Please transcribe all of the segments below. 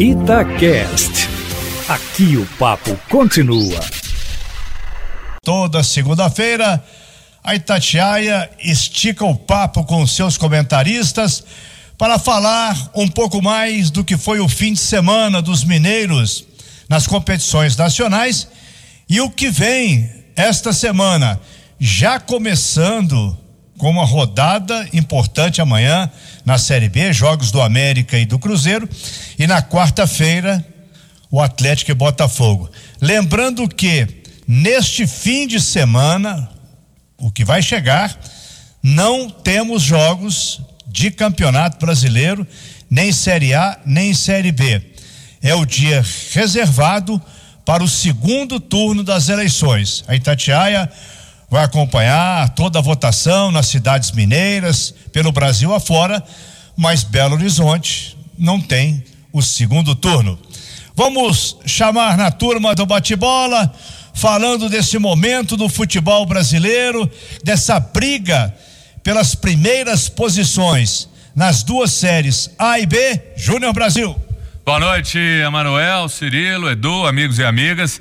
Itacast. Aqui o papo continua. Toda segunda-feira, a Itatiaia estica o papo com seus comentaristas para falar um pouco mais do que foi o fim de semana dos mineiros nas competições nacionais e o que vem esta semana, já começando com uma rodada importante amanhã na Série B, jogos do América e do Cruzeiro, e na quarta-feira o Atlético e Botafogo. Lembrando que neste fim de semana, o que vai chegar, não temos jogos de Campeonato Brasileiro, nem Série A, nem Série B. É o dia reservado para o segundo turno das eleições. A Itatiaia vai acompanhar toda a votação nas cidades mineiras, pelo Brasil afora, mas Belo Horizonte não tem o segundo turno. Vamos chamar na turma do bate-bola, falando desse momento do futebol brasileiro, dessa briga pelas primeiras posições nas duas séries A e B, Júnior Brasil. Boa noite, Emanuel, Cirilo, Edu, amigos e amigas.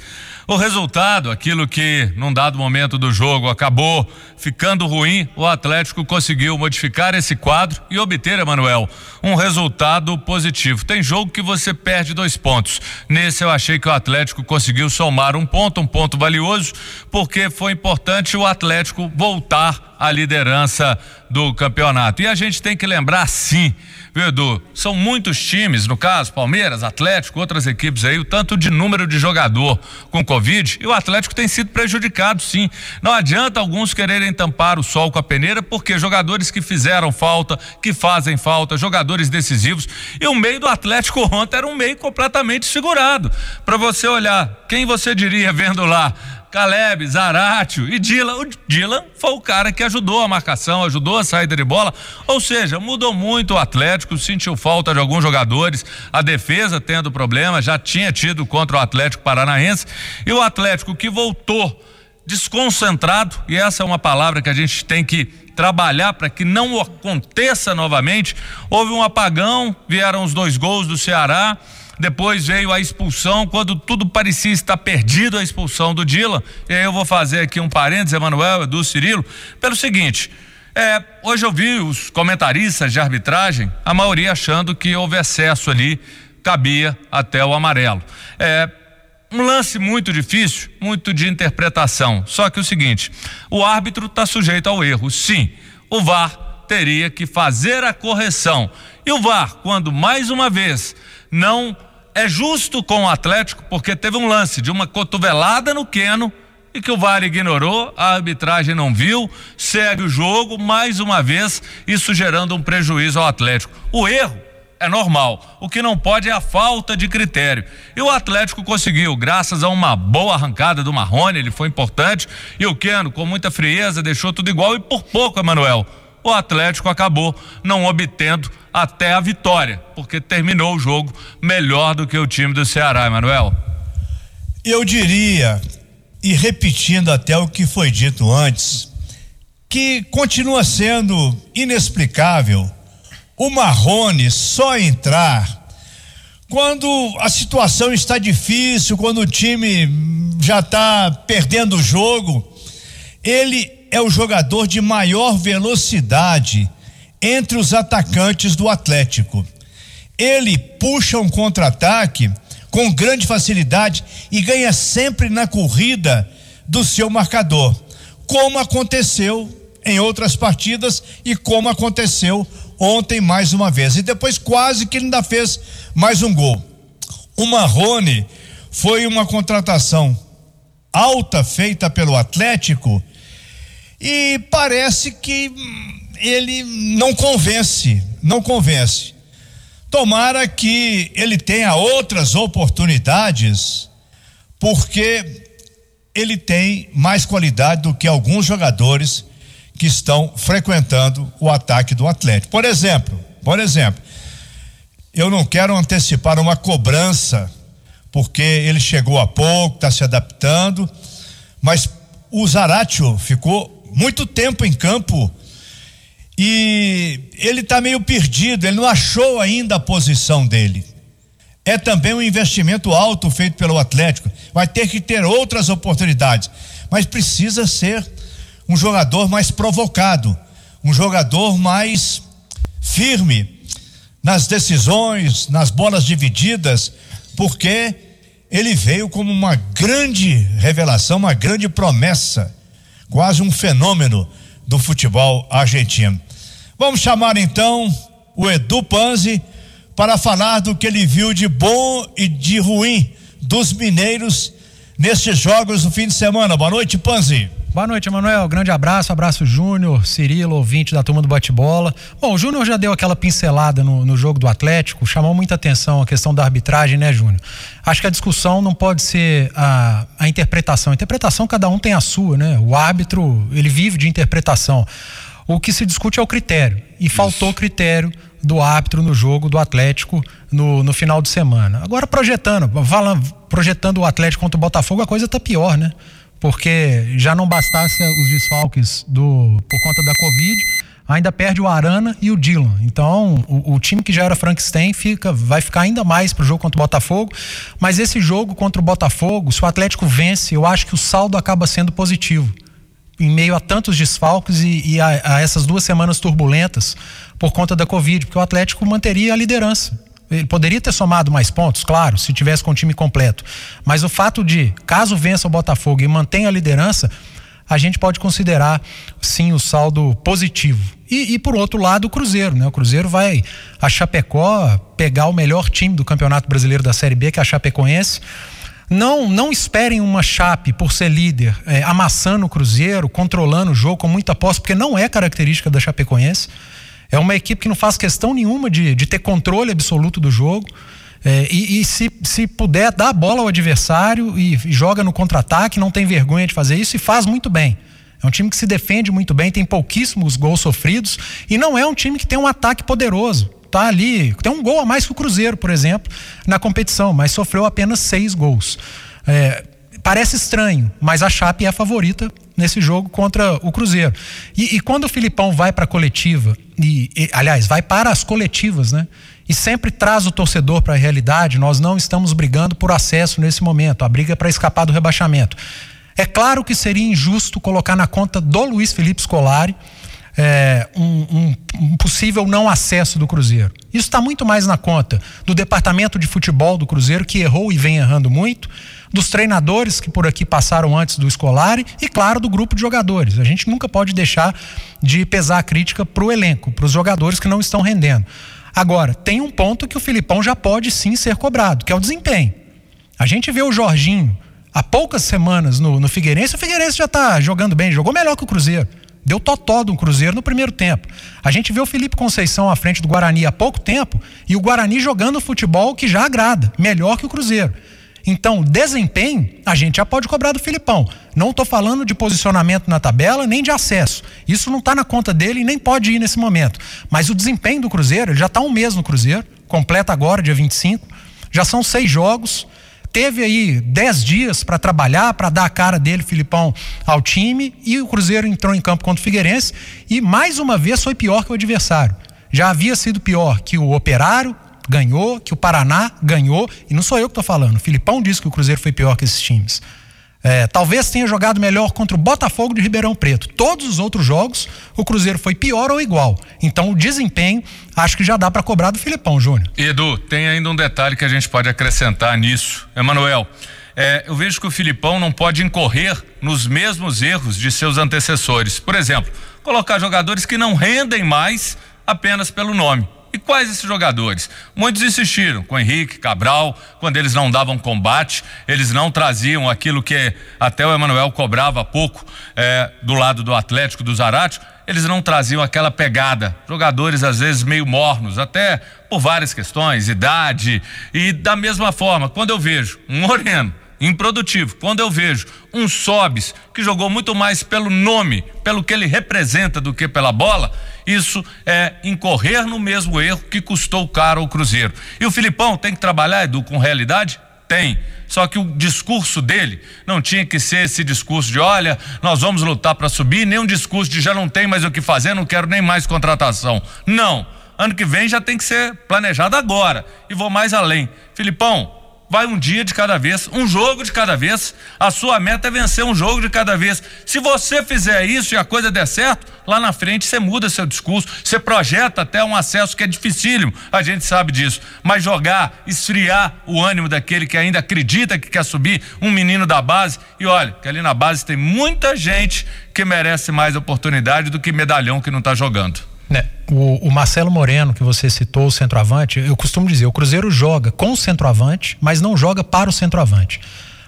O resultado, aquilo que num dado momento do jogo acabou ficando ruim, o Atlético conseguiu modificar esse quadro e obter, Emanuel, um resultado positivo. Tem jogo que você perde dois pontos. Nesse eu achei que o Atlético conseguiu somar um ponto, um ponto valioso, porque foi importante o Atlético voltar à liderança do campeonato. E a gente tem que lembrar, sim viu, Edu? São muitos times, no caso, Palmeiras, Atlético, outras equipes aí, o tanto de número de jogador com Covid, e o Atlético tem sido prejudicado, sim. Não adianta alguns quererem tampar o sol com a peneira, porque jogadores que fizeram falta, que fazem falta, jogadores decisivos, e o meio do Atlético ontem era um meio completamente segurado. Para você olhar, quem você diria vendo lá? Caleb, Zaratio e Dylan. O Dylan foi o cara que ajudou a marcação, ajudou a saída de bola. Ou seja, mudou muito o Atlético, sentiu falta de alguns jogadores, a defesa tendo problema, já tinha tido contra o Atlético Paranaense. E o Atlético que voltou desconcentrado, e essa é uma palavra que a gente tem que trabalhar para que não aconteça novamente. Houve um apagão, vieram os dois gols do Ceará depois veio a expulsão, quando tudo parecia estar perdido a expulsão do Dila. E aí eu vou fazer aqui um parênteses, Emanuel, do Cirilo, pelo seguinte. É, hoje eu vi os comentaristas de arbitragem, a maioria achando que houve excesso ali, cabia até o amarelo. É, um lance muito difícil, muito de interpretação. Só que o seguinte: o árbitro está sujeito ao erro. Sim, o VAR teria que fazer a correção. E o VAR, quando mais uma vez não é justo com o Atlético, porque teve um lance de uma cotovelada no Queno e que o VAR ignorou, a arbitragem não viu, segue o jogo, mais uma vez, isso gerando um prejuízo ao Atlético. O erro é normal. O que não pode é a falta de critério. E o Atlético conseguiu, graças a uma boa arrancada do Marrone, ele foi importante, e o Queno, com muita frieza, deixou tudo igual e por pouco, Emanuel o Atlético acabou não obtendo até a vitória, porque terminou o jogo melhor do que o time do Ceará, Emanuel. Eu diria, e repetindo até o que foi dito antes, que continua sendo inexplicável o Marrone só entrar quando a situação está difícil, quando o time já está perdendo o jogo. Ele é o jogador de maior velocidade entre os atacantes do Atlético. Ele puxa um contra-ataque com grande facilidade e ganha sempre na corrida do seu marcador, como aconteceu em outras partidas e como aconteceu ontem mais uma vez. E depois quase que ele ainda fez mais um gol. O Marrone foi uma contratação alta feita pelo Atlético e parece que ele não convence, não convence. Tomara que ele tenha outras oportunidades, porque ele tem mais qualidade do que alguns jogadores que estão frequentando o ataque do Atlético. Por exemplo, por exemplo, eu não quero antecipar uma cobrança, porque ele chegou há pouco, está se adaptando, mas o Zaratio ficou muito tempo em campo e ele está meio perdido, ele não achou ainda a posição dele. é também um investimento alto feito pelo Atlético. Vai ter que ter outras oportunidades, mas precisa ser um jogador mais provocado, um jogador mais firme nas decisões, nas bolas divididas, porque ele veio como uma grande revelação, uma grande promessa, quase um fenômeno do futebol argentino. Vamos chamar então o Edu Panzi para falar do que ele viu de bom e de ruim dos mineiros nestes jogos do fim de semana. Boa noite, Panzi. Boa noite, Emanuel. Grande abraço, abraço Júnior, Cirilo, ouvinte da turma do bate-bola. Bom, o Júnior já deu aquela pincelada no, no, jogo do Atlético, chamou muita atenção a questão da arbitragem, né, Júnior? Acho que a discussão não pode ser a, a interpretação. A interpretação, cada um tem a sua, né? O árbitro, ele vive de interpretação. O que se discute é o critério. E faltou critério do árbitro no jogo do Atlético no, no final de semana. Agora projetando, projetando o Atlético contra o Botafogo, a coisa está pior, né? Porque já não bastasse os desfalques do, por conta da Covid, ainda perde o Arana e o Dylan. Então, o, o, time que já era Frankenstein fica, vai ficar ainda mais pro jogo contra o Botafogo. Mas esse jogo contra o Botafogo, se o Atlético vence, eu acho que o saldo acaba sendo positivo em meio a tantos desfalques e, e a, a, essas duas semanas turbulentas por conta da Covid, porque o Atlético manteria a liderança. Ele poderia ter somado mais pontos, claro, se tivesse com o time completo. Mas o fato de, caso vença o Botafogo e mantenha a liderança, a gente pode considerar sim o saldo positivo. E, e, por outro lado, o Cruzeiro, né? O Cruzeiro vai a Chapecó pegar o melhor time do Campeonato Brasileiro da Série B, que é a Chapecoense não, não esperem uma Chape por ser líder, é, amassando o Cruzeiro, controlando o jogo com muita posse, porque não é característica da Chapecoense. É uma equipe que não faz questão nenhuma de, de ter controle absoluto do jogo. É, e, e se, se puder, dá a bola ao adversário e, e joga no contra-ataque, não tem vergonha de fazer isso e faz muito bem. É um time que se defende muito bem, tem pouquíssimos gols sofridos e não é um time que tem um ataque poderoso tá ali, tem um gol a mais que o Cruzeiro, por exemplo, na competição, mas sofreu apenas seis gols. É, parece estranho, mas a Chape é a favorita nesse jogo contra o Cruzeiro. E, e quando o Filipão vai para a coletiva, e, e, aliás, vai para as coletivas, né? E sempre traz o torcedor para a realidade, nós não estamos brigando por acesso nesse momento, a briga é para escapar do rebaixamento. É claro que seria injusto colocar na conta do Luiz Felipe Scolari é, um, um, um, possível não acesso do Cruzeiro. Isso está muito mais na conta do departamento de futebol do Cruzeiro, que errou e vem errando muito, dos treinadores que por aqui passaram antes do escolar e, claro, do grupo de jogadores. A gente nunca pode deixar de pesar a crítica para o elenco, para os jogadores que não estão rendendo. Agora, tem um ponto que o Filipão já pode sim ser cobrado, que é o desempenho. A gente vê o Jorginho há poucas semanas no, no Figueirense, o Figueirense já está jogando bem, jogou melhor que o Cruzeiro. Deu totó do Cruzeiro no primeiro tempo. A gente vê o Felipe Conceição à frente do Guarani há pouco tempo e o Guarani jogando futebol que já agrada, melhor que o Cruzeiro. Então, desempenho, a gente já pode cobrar do Filipão. Não estou falando de posicionamento na tabela, nem de acesso. Isso não está na conta dele e nem pode ir nesse momento. Mas o desempenho do Cruzeiro, ele já está um mês no Cruzeiro, completa agora, dia 25. Já são seis jogos, teve aí dez dias para trabalhar, para dar a cara dele, Filipão, ao time, e o Cruzeiro entrou em campo contra o Figueirense e mais uma vez foi pior que o adversário. Já havia sido pior que o Operário ganhou, que o Paraná ganhou, e não sou eu que estou falando. O Filipão disse que o Cruzeiro foi pior que esses times. É, talvez tenha jogado melhor contra o Botafogo de Ribeirão Preto. Todos os outros jogos, o Cruzeiro foi pior ou igual. Então, o desempenho, acho que já dá para cobrar do Filipão, Júnior. Edu, tem ainda um detalhe que a gente pode acrescentar nisso. Emanuel, é, eu vejo que o Filipão não pode incorrer nos mesmos erros de seus antecessores. Por exemplo, colocar jogadores que não rendem mais apenas pelo nome. E quais esses jogadores? Muitos insistiram com Henrique, Cabral, quando eles não davam combate, eles não traziam aquilo que até o Emanuel cobrava pouco é, do lado do Atlético, do Zarate, eles não traziam aquela pegada. Jogadores às vezes meio mornos, até por várias questões, idade. E da mesma forma, quando eu vejo um Moreno improdutivo. Quando eu vejo um Sobis que jogou muito mais pelo nome, pelo que ele representa do que pela bola, isso é incorrer no mesmo erro que custou caro ao Cruzeiro. E o Filipão tem que trabalhar, Edu, com realidade? Tem. Só que o discurso dele não tinha que ser esse discurso de olha, nós vamos lutar para subir, nem um discurso de já não tem mais o que fazer, não quero nem mais contratação. Não Ano que vem já tem que ser planejado agora. E vou mais além. Filipão, vai um dia de cada vez, um jogo de cada vez. A sua meta é vencer um jogo de cada vez. Se você fizer isso e a coisa der certo, lá na frente você muda seu discurso, você projeta até um acesso que é dificílimo, a gente sabe disso. Mas jogar, esfriar o ânimo daquele que ainda acredita que quer subir, um menino da base. E olha, que ali na base tem muita gente que merece mais oportunidade do que medalhão que não está jogando. O, o, Marcelo Moreno, que você citou, o centroavante, eu costumo dizer, o Cruzeiro joga com o centroavante, mas não joga para o centroavante.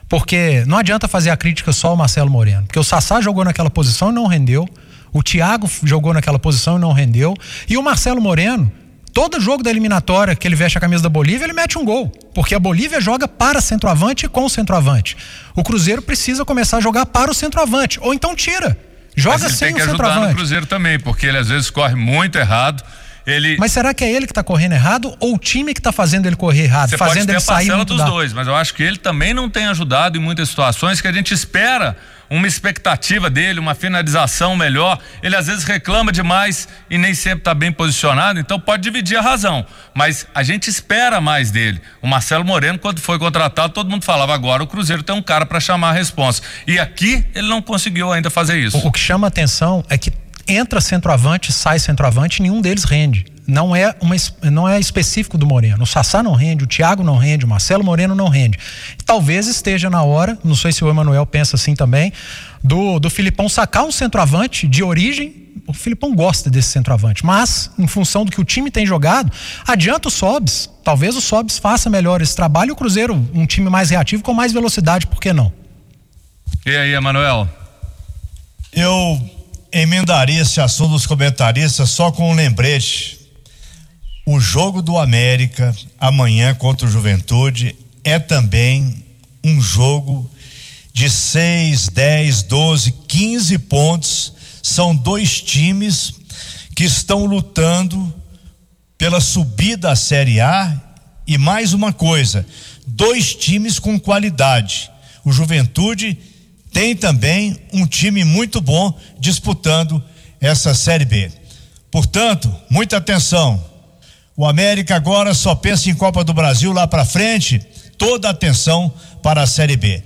Porque não adianta fazer a crítica só ao Marcelo Moreno, porque o Sassá jogou naquela posição e não rendeu, o Thiago jogou naquela posição e não rendeu, e o Marcelo Moreno, todo jogo da eliminatória que ele veste a camisa da Bolívia, ele mete um gol, porque a Bolívia joga para centroavante e com o centroavante. O Cruzeiro precisa começar a jogar para o centroavante, ou então tira. Joga Mas ele sem tem que o ajudar no Cruzeiro também, porque ele às vezes corre muito errado. Ele Mas será que é ele que está correndo errado ou o time que está fazendo ele correr errado, Você fazendo pode ter ele a sair muito dos da... dois, mas eu acho que ele também não tem ajudado em muitas situações que a gente espera uma expectativa dele, uma finalização melhor. Ele às vezes reclama demais e nem sempre está bem posicionado, então pode dividir a razão. Mas a gente espera mais dele. O Marcelo Moreno, quando foi contratado, todo mundo falava agora o Cruzeiro tem um cara para chamar a responsa. E aqui ele não conseguiu ainda fazer isso. O, o que chama atenção é que entra centroavante, sai centroavante, e nenhum deles rende. Não é, uma, não é específico do Moreno. O Sassá não rende, o Thiago não rende, o Marcelo Moreno não rende. Talvez esteja na hora, não sei se o Emanuel pensa assim também, do, do Filipão sacar um centroavante de origem. O Filipão gosta desse centroavante, mas em função do que o time tem jogado, adianta o Sobs. Talvez o Sobs faça melhor esse trabalho e o Cruzeiro, um time mais reativo com mais velocidade, por que não? E aí, Emanuel? Eu emendaria esse assunto dos comentaristas só com um lembrete. O jogo do América amanhã contra o Juventude é também um jogo de 6, 10, 12, 15 pontos. São dois times que estão lutando pela subida à Série A e mais uma coisa, dois times com qualidade. O Juventude tem também um time muito bom disputando essa Série B. Portanto, muita atenção. O América agora só pensa em Copa do Brasil lá para frente, toda atenção para a Série B.